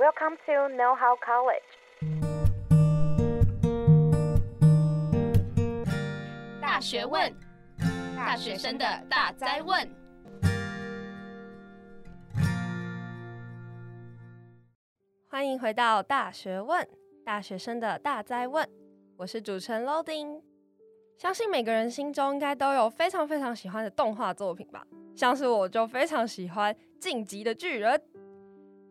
Welcome to Know How College。大学问，大学生的大哉问。欢迎回到大学问，大学生的大哉问。我是主持人 Loading。相信每个人心中应该都有非常非常喜欢的动画作品吧？像是我就非常喜欢《进级的巨人》。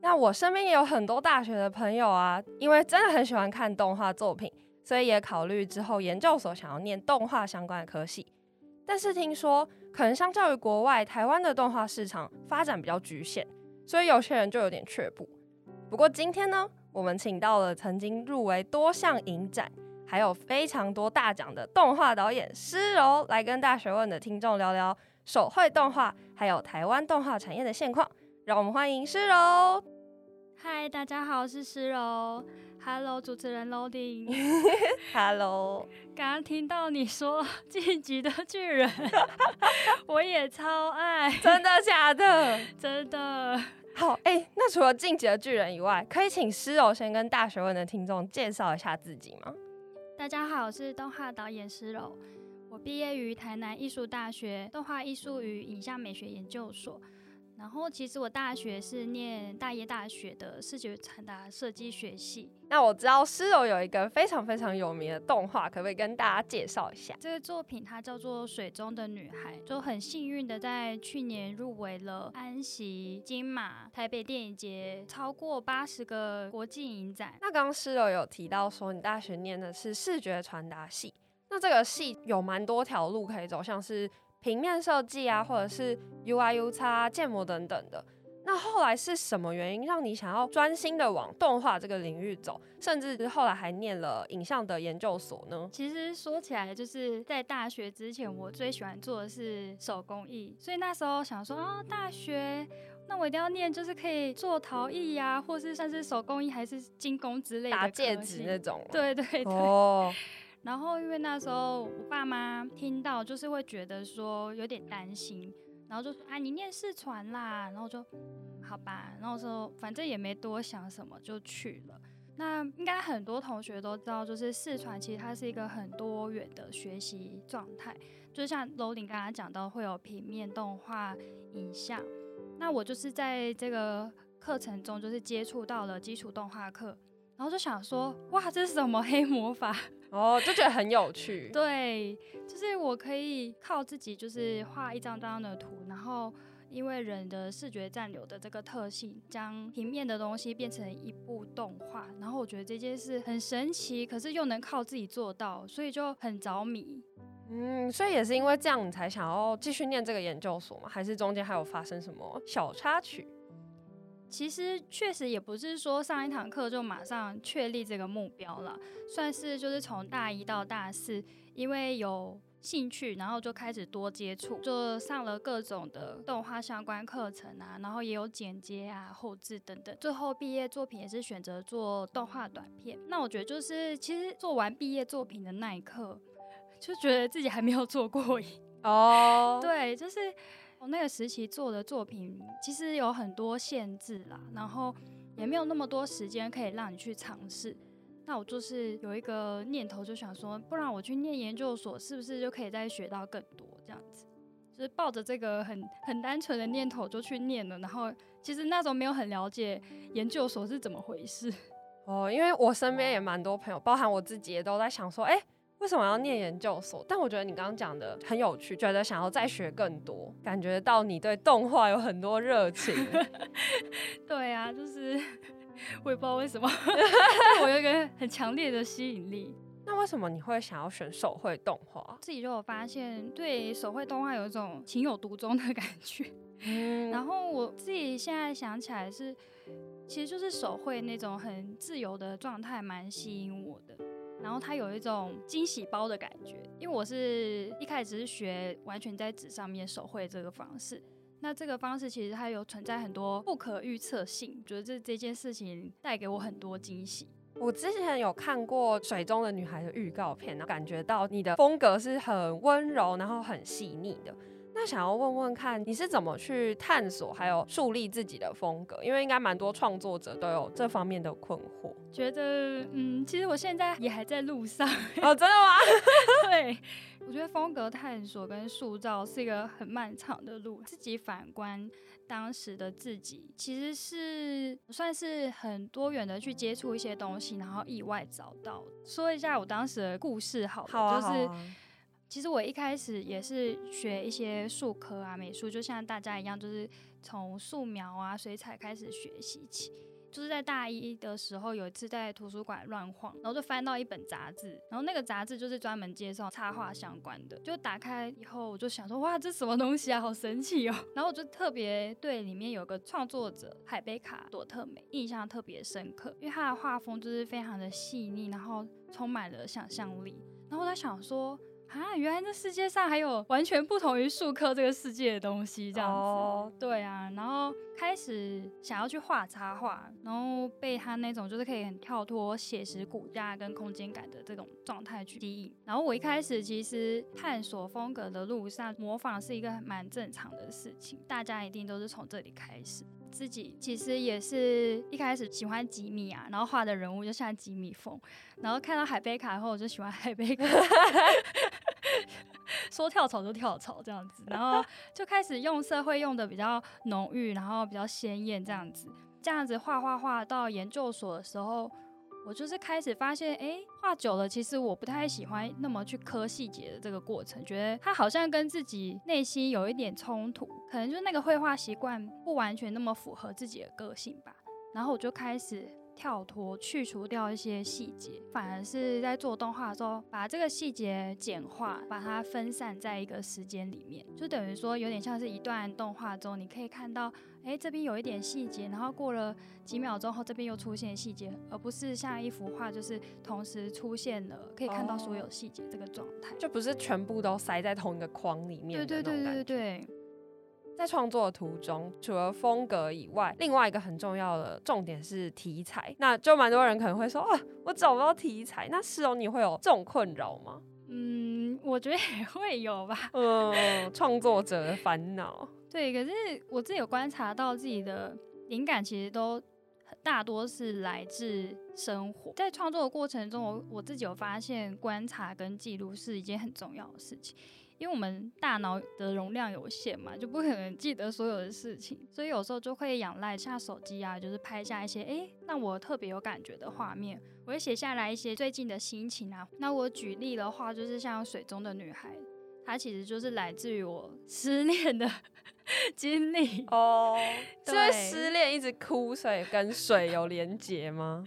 那我身边也有很多大学的朋友啊，因为真的很喜欢看动画作品，所以也考虑之后研究所想要念动画相关的科系。但是听说，可能相较于国外，台湾的动画市场发展比较局限，所以有些人就有点却步。不过今天呢，我们请到了曾经入围多项影展，还有非常多大奖的动画导演诗柔，来跟大学问的听众聊聊手绘动画，还有台湾动画产业的现况。让我们欢迎诗柔。嗨，大家好，我是诗柔。Hello，主持人 Loading。Hello。刚刚听到你说《进击的巨人 》，我也超爱。真的假的？真的。好，哎、欸，那除了《进击的巨人》以外，可以请诗柔先跟大学问的听众介绍一下自己吗？大家好，我是动画导演诗柔。我毕业于台南艺术大学动画艺术与影像美学研究所。然后，其实我大学是念大叶大学的视觉传达设计学系。那我知道诗柔有一个非常非常有名的动画，可不可以跟大家介绍一下？这个作品它叫做《水中的女孩》，就很幸运的在去年入围了安锡、金马、台北电影节超过八十个国际影展。那刚刚诗柔有提到说，你大学念的是视觉传达系，那这个系有蛮多条路可以走，像是。平面设计啊，或者是 UI、UX、建模等等的。那后来是什么原因让你想要专心的往动画这个领域走，甚至后来还念了影像的研究所呢？其实说起来，就是在大学之前，我最喜欢做的是手工艺，所以那时候想说啊，大学那我一定要念，就是可以做陶艺呀、啊，或是算是手工艺，还是金工之类的，打戒指那种。对对对。哦。然后，因为那时候我爸妈听到，就是会觉得说有点担心，然后就说：“啊，你念视传啦。”然后就好吧，然后说反正也没多想什么，就去了。那应该很多同学都知道，就是视传其实它是一个很多元的学习状态，就像 Loading 刚刚讲到，会有平面、动画、影像。那我就是在这个课程中，就是接触到了基础动画课，然后就想说：“哇，这是什么黑魔法？”哦，就觉得很有趣。对，就是我可以靠自己，就是画一张张的图，然后因为人的视觉暂留的这个特性，将平面的东西变成一部动画。然后我觉得这件事很神奇，可是又能靠自己做到，所以就很着迷。嗯，所以也是因为这样，你才想要继续念这个研究所吗？还是中间还有发生什么小插曲？其实确实也不是说上一堂课就马上确立这个目标了，算是就是从大一到大四，因为有兴趣，然后就开始多接触，就上了各种的动画相关课程啊，然后也有剪接啊、后置等等。最后毕业作品也是选择做动画短片。那我觉得就是其实做完毕业作品的那一刻，就觉得自己还没有做过瘾哦。Oh. 对，就是。我那个时期做的作品其实有很多限制啦，然后也没有那么多时间可以让你去尝试。那我就是有一个念头，就想说，不然我去念研究所，是不是就可以再学到更多？这样子，就是抱着这个很很单纯的念头就去念了。然后其实那时候没有很了解研究所是怎么回事。哦，因为我身边也蛮多朋友，包含我自己也都在想说，哎。为什么要念研究所？但我觉得你刚刚讲的很有趣，觉得想要再学更多，感觉到你对动画有很多热情。对啊，就是我也不知道为什么，我有一个很强烈的吸引力。那为什么你会想要选手绘动画？自己就有发现，对手绘动画有一种情有独钟的感觉。嗯，然后我自己现在想起来是，其实就是手绘那种很自由的状态，蛮吸引我的。然后它有一种惊喜包的感觉，因为我是一开始是学完全在纸上面手绘这个方式，那这个方式其实它有存在很多不可预测性，觉得这这件事情带给我很多惊喜。我之前有看过《水中的女孩》的预告片，然后感觉到你的风格是很温柔，然后很细腻的。那想要问问看，你是怎么去探索还有树立自己的风格？因为应该蛮多创作者都有这方面的困惑。觉得，嗯，其实我现在也还在路上。哦，真的吗？对，我觉得风格探索跟塑造是一个很漫长的路。自己反观当时的自己，其实是算是很多元的去接触一些东西，然后意外找到。说一下我当时的故事好，好，啊、就是。其实我一开始也是学一些术科啊、美术，就像大家一样，就是从素描啊、水彩开始学习起。就是在大一的时候，有一次在图书馆乱晃，然后就翻到一本杂志，然后那个杂志就是专门介绍插画相关的。就打开以后，我就想说，哇，这什么东西啊，好神奇哦！然后我就特别对里面有个创作者海贝卡朵特美印象特别深刻，因为他的画风就是非常的细腻，然后充满了想象力。然后我在想说。啊，原来这世界上还有完全不同于术科这个世界的东西，这样子。Oh. 对啊，然后开始想要去画插画，然后被他那种就是可以很跳脱写实骨架跟空间感的这种状态去吸引。然后我一开始其实探索风格的路上，模仿是一个蛮正常的事情，大家一定都是从这里开始。自己其实也是一开始喜欢吉米啊，然后画的人物就像吉米风，然后看到海贝卡后，我就喜欢海贝卡，说跳槽就跳槽这样子，然后 就开始用色会用的比较浓郁，然后比较鲜艳这样子，这样子画画画到研究所的时候。我就是开始发现，哎，画久了，其实我不太喜欢那么去磕细节的这个过程，觉得它好像跟自己内心有一点冲突，可能就是那个绘画习惯不完全那么符合自己的个性吧。然后我就开始跳脱，去除掉一些细节，反而是在做动画的时候，把这个细节简化，把它分散在一个时间里面，就等于说有点像是一段动画中，你可以看到。哎，这边有一点细节，然后过了几秒钟后，这边又出现细节，而不是像一幅画，就是同时出现了，可以看到所有细节这个状态，就不是全部都塞在同一个框里面。对对对对对。在创作的途中，除了风格以外，另外一个很重要的重点是题材。那就蛮多人可能会说，啊，我找不到题材。那是哦，你会有这种困扰吗？嗯，我觉得也会有吧。嗯，创作者的烦恼。对，可是我自己有观察到自己的灵感，其实都大多是来自生活。在创作的过程中，我我自己有发现，观察跟记录是一件很重要的事情。因为我们大脑的容量有限嘛，就不可能记得所有的事情，所以有时候就会仰赖下手机啊，就是拍下一些诶让我特别有感觉的画面，我会写下来一些最近的心情啊。那我举例的话，就是像水中的女孩，它其实就是来自于我失恋的。经历哦，是因为失恋一直哭，所以跟水有连结吗？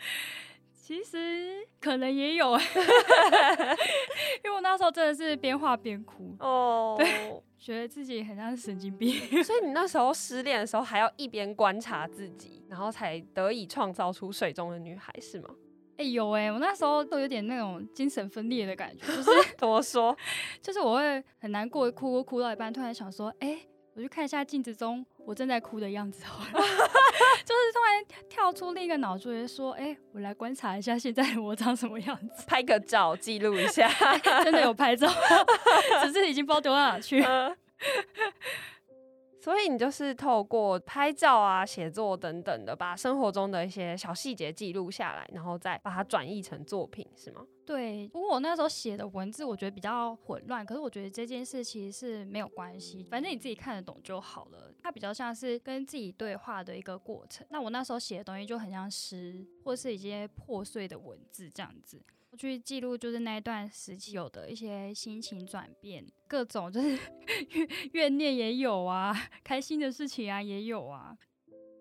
其实可能也有，因为我那时候真的是边画边哭哦，对，觉得自己很像神经病。所以你那时候失恋的时候，还要一边观察自己，然后才得以创造出水中的女孩，是吗？哎、欸、有哎、欸，我那时候都有点那种精神分裂的感觉，就是 怎么说？就是我会很难过，哭哭到一半，突然想说，哎、欸。我去看一下镜子中我正在哭的样子，就是突然跳出另一个脑子，说：“哎、欸，我来观察一下现在我长什么样子，拍个照记录一下。”真的有拍照，只是已经不知道丢到哪去。所以你就是透过拍照啊、写作等等的，把生活中的一些小细节记录下来，然后再把它转译成作品，是吗？对。不过我那时候写的文字，我觉得比较混乱。可是我觉得这件事其实是没有关系，反正你自己看得懂就好了。它比较像是跟自己对话的一个过程。那我那时候写的东西就很像诗，或是一些破碎的文字这样子。去记录，就是那一段时期有的一些心情转变，各种就是 怨怨念也有啊，开心的事情啊也有啊。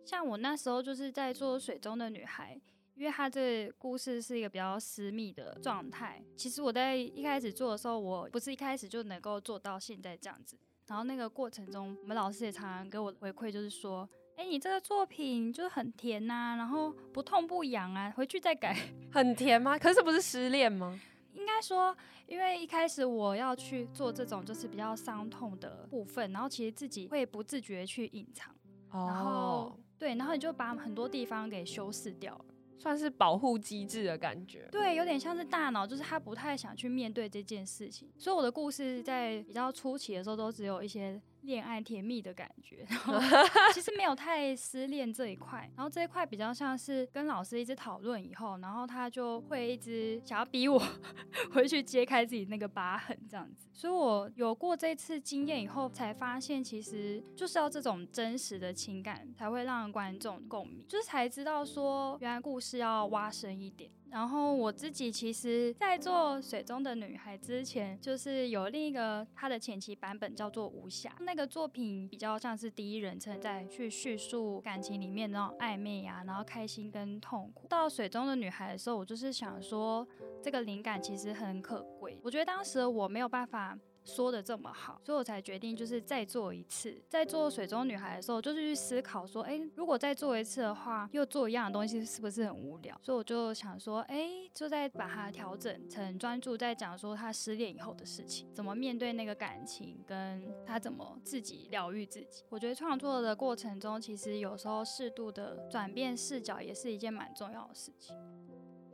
像我那时候就是在做水中的女孩，因为她这个故事是一个比较私密的状态。其实我在一开始做的时候，我不是一开始就能够做到现在这样子。然后那个过程中，我们老师也常常给我回馈，就是说。哎、欸，你这个作品就是很甜呐、啊，然后不痛不痒啊，回去再改。很甜吗？可是不是失恋吗？应该说，因为一开始我要去做这种就是比较伤痛的部分，然后其实自己会不自觉去隐藏，哦、然后对，然后你就把很多地方给修饰掉了，算是保护机制的感觉。对，有点像是大脑，就是他不太想去面对这件事情，所以我的故事在比较初期的时候都只有一些。恋爱甜蜜的感觉，然后 其实没有太失恋这一块，然后这一块比较像是跟老师一直讨论以后，然后他就会一直想要逼我 回去揭开自己那个疤痕这样子，所以我有过这次经验以后，才发现其实就是要这种真实的情感才会让观众共鸣，就是才知道说原来故事要挖深一点。然后我自己其实，在做《水中的女孩》之前，就是有另一个她的前期版本叫做《无暇》，那个作品比较像是第一人称在去叙述感情里面那种暧昧呀，然后开心跟痛苦。到《水中的女孩》的时候，我就是想说，这个灵感其实很可贵。我觉得当时我没有办法。说的这么好，所以我才决定就是再做一次。在做水中女孩的时候，就是去思考说，哎，如果再做一次的话，又做一样的东西，是不是很无聊？所以我就想说，哎，就在把它调整成专注在讲说她失恋以后的事情，怎么面对那个感情，跟她怎么自己疗愈自己。我觉得创作的过程中，其实有时候适度的转变视角，也是一件蛮重要的事情。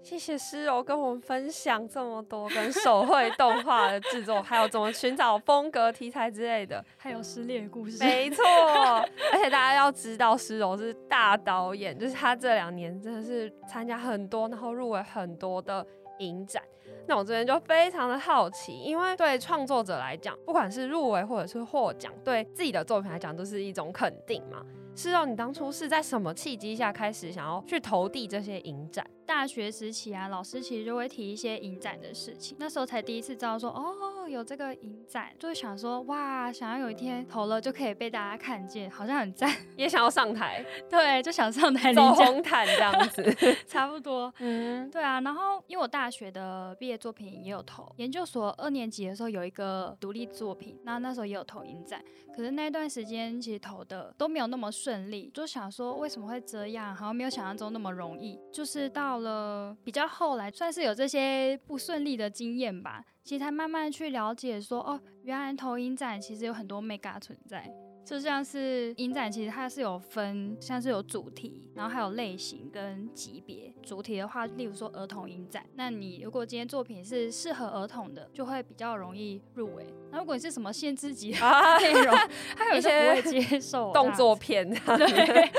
谢谢诗柔跟我们分享这么多跟手绘动画的制作，还有怎么寻找风格题材之类的，还有失恋的故事。没错，而且大家要知道，诗柔是大导演，就是他这两年真的是参加很多，然后入围很多的影展。那我这边就非常的好奇，因为对创作者来讲，不管是入围或者是获奖，对自己的作品来讲都是一种肯定嘛。是哦，你当初是在什么契机下开始想要去投递这些影展？大学时期啊，老师其实就会提一些影展的事情，那时候才第一次知道说，哦，有这个影展，就会想说，哇，想要有一天投了就可以被大家看见，好像很赞，也想要上台，对，就想上台走红毯这样子，差不多，嗯，对啊。然后因为我大学的毕业作品也有投，研究所二年级的时候有一个独立作品，那那时候也有投影展，可是那段时间其实投的都没有那么顺利，就想说为什么会这样，好像没有想象中那么容易，就是到。到了比较后来，算是有这些不顺利的经验吧。其实才慢慢去了解说，哦，原来投影展其实有很多 mega 存在。就像是影展，其实它是有分，像是有主题，然后还有类型跟级别。主题的话，例如说儿童影展，那你如果今天作品是适合儿童的，就会比较容易入围。那如果你是什么限制级的内容，他有些不会接受动作片。对，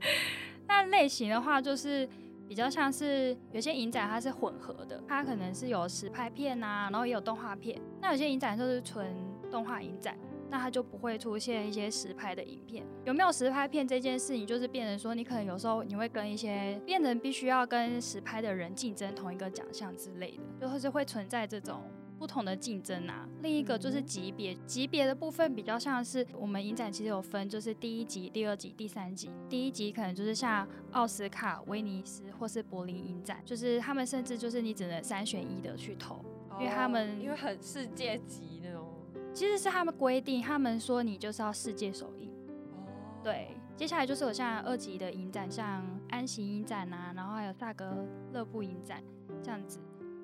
那类型的话就是。比较像是有些影展它是混合的，它可能是有实拍片啊，然后也有动画片。那有些影展就是纯动画影展，那它就不会出现一些实拍的影片。有没有实拍片这件事情，就是变成说你可能有时候你会跟一些变成必须要跟实拍的人竞争同一个奖项之类的，就会是会存在这种。不同的竞争啊，另一个就是级别，级别的部分比较像是我们影展其实有分，就是第一级、第二级、第三级。第一级可能就是像奥斯卡、威尼斯或是柏林影展，就是他们甚至就是你只能三选一的去投，因为他们因为很世界级那种，其实是他们规定，他们说你就是要世界首映。对，接下来就是有像二级的影展，像安行影展啊，然后还有萨格勒布影展这样子。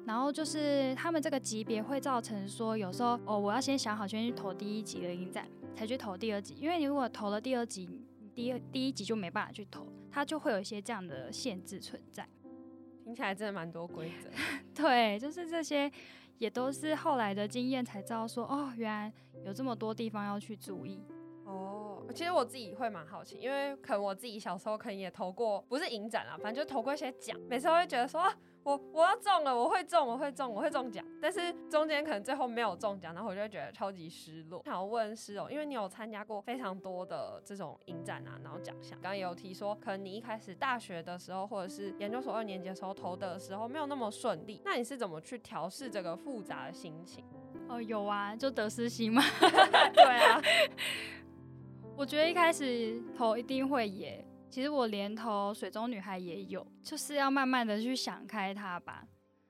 然后就是他们这个级别会造成说，有时候哦，我要先想好，先去投第一集的影展，才去投第二集。因为你如果投了第二级，第二第一集就没办法去投，它就会有一些这样的限制存在。听起来真的蛮多规则。对，就是这些，也都是后来的经验才知道说，哦，原来有这么多地方要去注意。哦，其实我自己会蛮好奇，因为可能我自己小时候可能也投过，不是影展啊，反正就投过一些奖，每次都会觉得说。我我要中了，我会中，我会中，我会中奖，但是中间可能最后没有中奖，然后我就会觉得超级失落。想要问诗柔，因为你有参加过非常多的这种影展啊，然后奖项，刚刚也有提说，可能你一开始大学的时候，或者是研究所二年级的时候投的时候没有那么顺利，那你是怎么去调试这个复杂的心情？哦，有啊，就得失心嘛。对啊，我觉得一开始投一定会耶。其实我连投水中女孩也有，就是要慢慢的去想开它吧。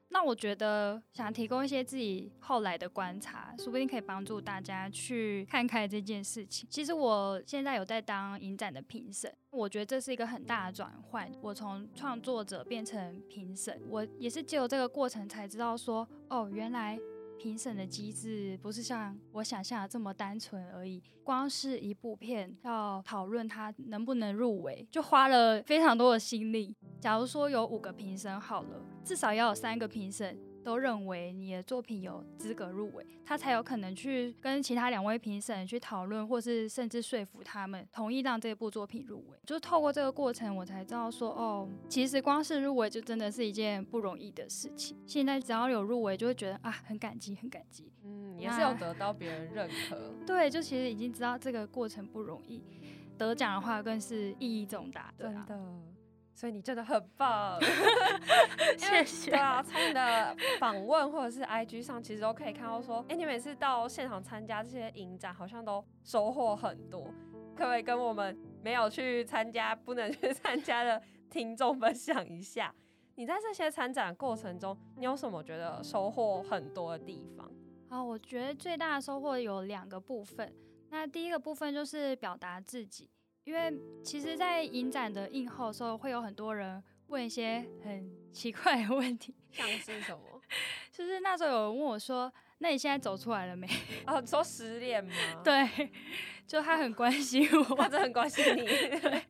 那我觉得想提供一些自己后来的观察，说不定可以帮助大家去看开这件事情。其实我现在有在当影展的评审，我觉得这是一个很大的转换。我从创作者变成评审，我也是借由这个过程才知道说，哦，原来。评审的机制不是像我想象的这么单纯而已。光是一部片要讨论它能不能入围，就花了非常多的心力。假如说有五个评审好了，至少要有三个评审都认为你的作品有资格入围，他才有可能去跟其他两位评审去讨论，或是甚至说服他们同意让这部作品入围。就透过这个过程，我才知道说，哦，其实光是入围就真的是一件不容易的事情。现在只要有入围，就会觉得啊，很感激，很感激。嗯，也是有得到别人认可。对，就其实已经知道这个过程不容易，得奖的话更是意义重大。真的。所以你真的很棒，谢谢。对啊，从你的访问或者是 IG 上，其实都可以看到说，哎、欸，你每次到现场参加这些影展，好像都收获很多。可不可以跟我们没有去参加、不能去参加的听众分享一下，你在这些参展过程中，你有什么觉得收获很多的地方？好，我觉得最大的收获有两个部分。那第一个部分就是表达自己。因为其实，在影展的映后的时候，会有很多人问一些很奇怪的问题，像是什么？就是那时候有人问我说：“那你现在走出来了没？” 哦，说失恋吗？对，就他很关心我，他真的很关心你。对，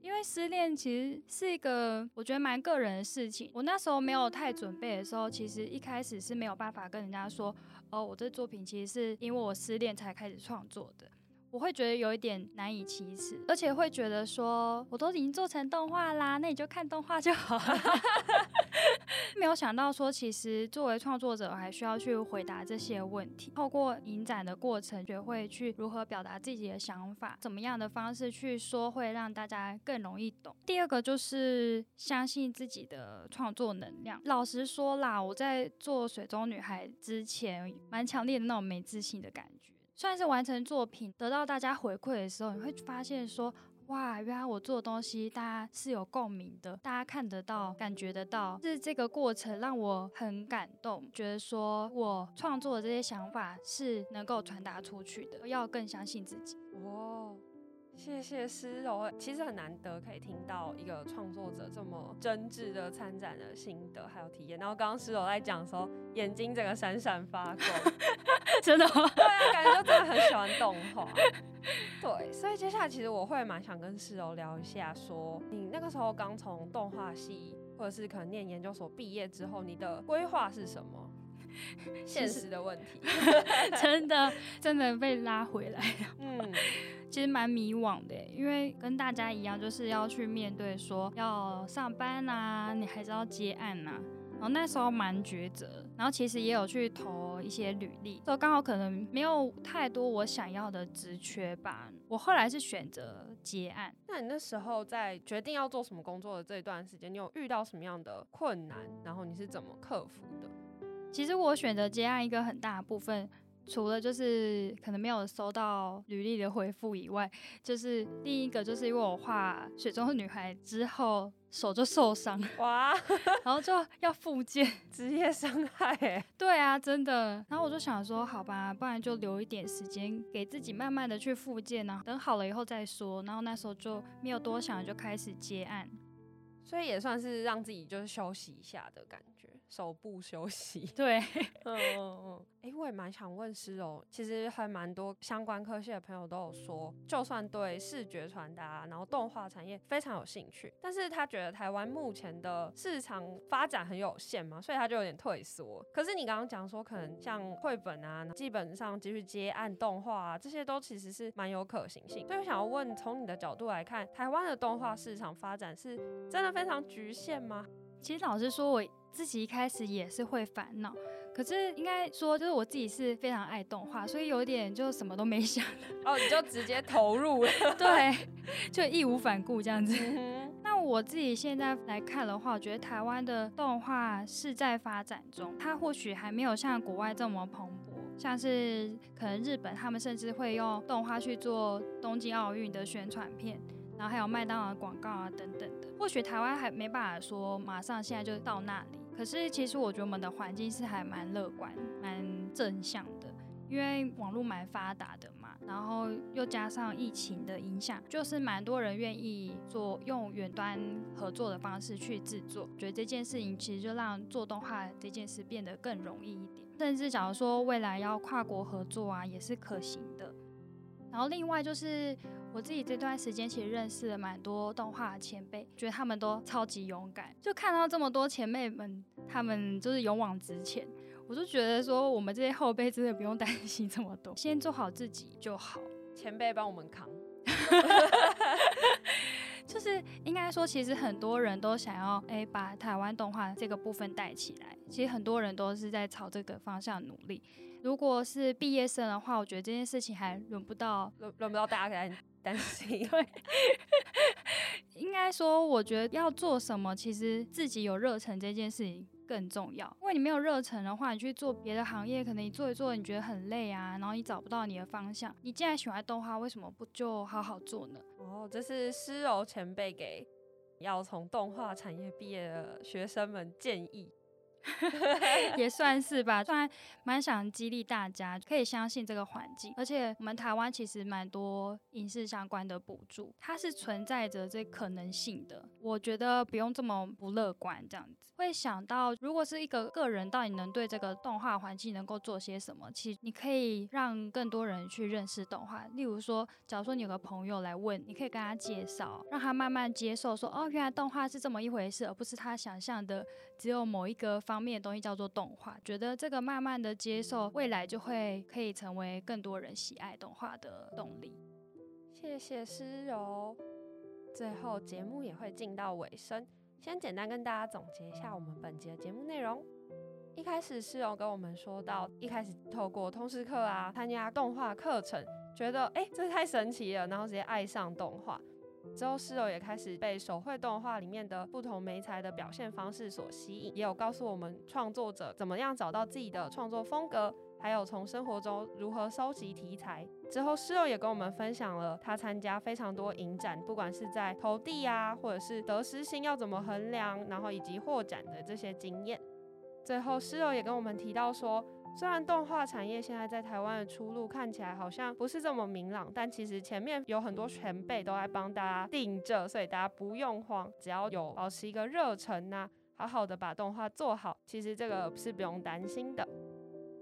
因为失恋其实是一个我觉得蛮个人的事情。我那时候没有太准备的时候，其实一开始是没有办法跟人家说：“哦，我这作品其实是因为我失恋才开始创作的。”我会觉得有一点难以启齿，而且会觉得说，我都已经做成动画啦，那你就看动画就好了。没有想到说，其实作为创作者，还需要去回答这些问题。透过影展的过程，学会去如何表达自己的想法，怎么样的方式去说，会让大家更容易懂。第二个就是相信自己的创作能量。老实说啦，我在做水中女孩之前，蛮强烈的那种没自信的感觉。算是完成作品，得到大家回馈的时候，你会发现说，哇，原来我做的东西大家是有共鸣的，大家看得到、感觉得到，是这个过程让我很感动，觉得说我创作的这些想法是能够传达出去的，要更相信自己。哦。谢谢诗柔，其实很难得可以听到一个创作者这么真挚的参展的心得还有体验。然后刚刚诗柔在讲的时候，眼睛整个闪闪发光，真的吗？对啊，感觉就真的很喜欢动画。对，所以接下来其实我会蛮想跟诗柔聊一下说，说你那个时候刚从动画系或者是可能念研究所毕业之后，你的规划是什么？现实的问题，真的真的被拉回来了。嗯，其实蛮迷惘的，因为跟大家一样，就是要去面对说要上班啊，你还是要接案啊。然后那时候蛮抉择，然后其实也有去投一些履历，就刚好可能没有太多我想要的职缺吧。我后来是选择接案。那你那时候在决定要做什么工作的这一段时间，你有遇到什么样的困难？然后你是怎么克服的？其实我选择接案一个很大的部分，除了就是可能没有收到履历的回复以外，就是另一个就是因为我画水中的女孩之后手就受伤，哇，然后就要复健，职业伤害。对啊，真的。然后我就想说，好吧，不然就留一点时间给自己慢慢的去复健，然后等好了以后再说。然后那时候就没有多想，就开始接案，所以也算是让自己就是休息一下的感觉。手部休息，对，嗯嗯嗯，哎、欸，我也蛮想问诗柔，其实还蛮多相关科系的朋友都有说，就算对视觉传达，然后动画产业非常有兴趣，但是他觉得台湾目前的市场发展很有限嘛，所以他就有点退缩。可是你刚刚讲说，可能像绘本啊，基本上继续接案动画啊，这些都其实是蛮有可行性。所以我想要问，从你的角度来看，台湾的动画市场发展是真的非常局限吗？其实老实说，我。自己一开始也是会烦恼，可是应该说就是我自己是非常爱动画，所以有点就什么都没 想哦，你就直接投入了，对，就义无反顾这样子。那我自己现在来看的话，我觉得台湾的动画是在发展中，它或许还没有像国外这么蓬勃，像是可能日本他们甚至会用动画去做东京奥运的宣传片。然后还有麦当劳广告啊等等的，或许台湾还没办法说马上现在就到那里，可是其实我觉得我们的环境是还蛮乐观、蛮正向的，因为网络蛮发达的嘛，然后又加上疫情的影响，就是蛮多人愿意做用远端合作的方式去制作，觉得这件事情其实就让做动画这件事变得更容易一点，甚至假如说未来要跨国合作啊，也是可行的。然后另外就是。我自己这段时间其实认识了蛮多动画前辈，觉得他们都超级勇敢。就看到这么多前辈们，他们就是勇往直前，我就觉得说，我们这些后辈真的不用担心这么多，先做好自己就好。前辈帮我们扛，就是应该说，其实很多人都想要哎、欸，把台湾动画这个部分带起来。其实很多人都是在朝这个方向努力。如果是毕业生的话，我觉得这件事情还轮不到，轮轮不到大家来担心。对，应该说，我觉得要做什么，其实自己有热忱这件事情更重要。因为你没有热忱的话，你去做别的行业，可能你做一做，你觉得很累啊，然后你找不到你的方向。你既然喜欢动画，为什么不就好好做呢？哦，这是诗柔前辈给要从动画产业毕业的学生们建议。也算是吧，虽然蛮想激励大家可以相信这个环境，而且我们台湾其实蛮多影视相关的补助，它是存在着这可能性的。我觉得不用这么不乐观，这样子会想到，如果是一个个人到底能对这个动画环境能够做些什么，其实你可以让更多人去认识动画。例如说，假如说你有个朋友来问，你可以跟他介绍，让他慢慢接受说，说哦，原来动画是这么一回事，而不是他想象的只有某一个方面的东西叫做动画，觉得这个慢慢的接受，未来就会可以成为更多人喜爱动画的动力。谢谢诗柔。最后节目也会进到尾声，先简单跟大家总结一下我们本节的节目内容。一开始诗柔跟我们说到，一开始透过通识课啊，参加动画课程，觉得哎、这太神奇了，然后直接爱上动画。之后，诗柔也开始被手绘动画里面的不同媒材的表现方式所吸引，也有告诉我们创作者怎么样找到自己的创作风格，还有从生活中如何收集题材。之后，诗柔也跟我们分享了他参加非常多影展，不管是在投递啊，或者是得失心要怎么衡量，然后以及获奖的这些经验。最后，诗柔也跟我们提到说，虽然动画产业现在在台湾的出路看起来好像不是这么明朗，但其实前面有很多前辈都在帮大家顶着，所以大家不用慌，只要有保持一个热忱呐，好好的把动画做好，其实这个是不用担心的。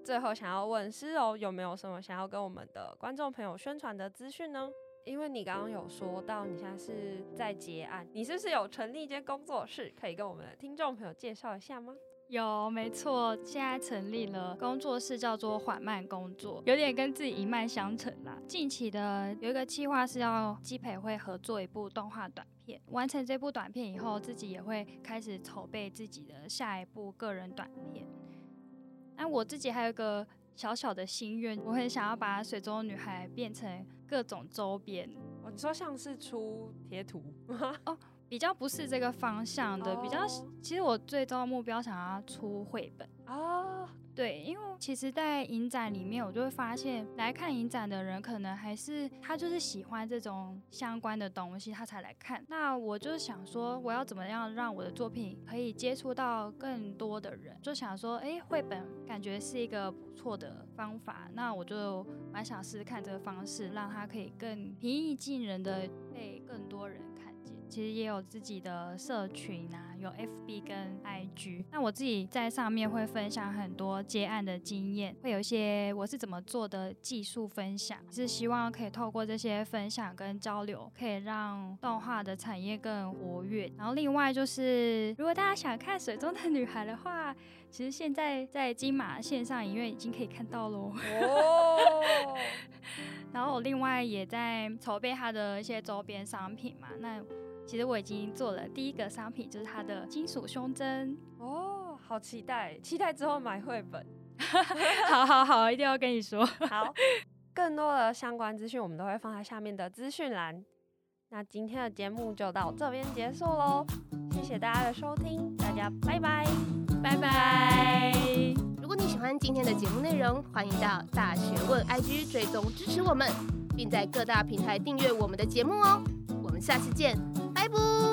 最后想要问诗柔有没有什么想要跟我们的观众朋友宣传的资讯呢？因为你刚刚有说到你现在是在结案，你是不是有成立一间工作室，可以跟我们的听众朋友介绍一下吗？有，没错，现在成立了工作室，叫做缓慢工作，有点跟自己一脉相承啦。近期的有一个计划是要基培会合作一部动画短片，完成这部短片以后，自己也会开始筹备自己的下一部个人短片。那我自己还有一个小小的心愿，我很想要把水中女孩变成各种周边。哦，你说像是出贴图哦。比较不是这个方向的，比较其实我最终的目标想要出绘本啊。对，因为其实，在影展里面，我就会发现来看影展的人，可能还是他就是喜欢这种相关的东西，他才来看。那我就想说，我要怎么样让我的作品可以接触到更多的人？就想说，哎，绘本感觉是一个不错的方法，那我就蛮想试试看这个方式，让它可以更平易近人的被更多人。其实也有自己的社群啊，有 FB 跟 IG。那我自己在上面会分享很多接案的经验，会有一些我是怎么做的技术分享，是希望可以透过这些分享跟交流，可以让动画的产业更活跃。然后另外就是，如果大家想看《水中的女孩》的话，其实现在在金马线上影院已经可以看到喽。哦。然后我另外也在筹备它的一些周边商品嘛，那。其实我已经做了第一个商品，就是它的金属胸针 哦，好期待！期待之后买绘本。好好好，一定要跟你说。好，更多的相关资讯我们都会放在下面的资讯栏。那今天的节目就到这边结束喽，谢谢大家的收听，大家拜拜，拜拜。如果你喜欢今天的节目内容，欢迎到大学问 IG 追踪支持我们，并在各大平台订阅我们的节目哦。我们下次见。拜拜。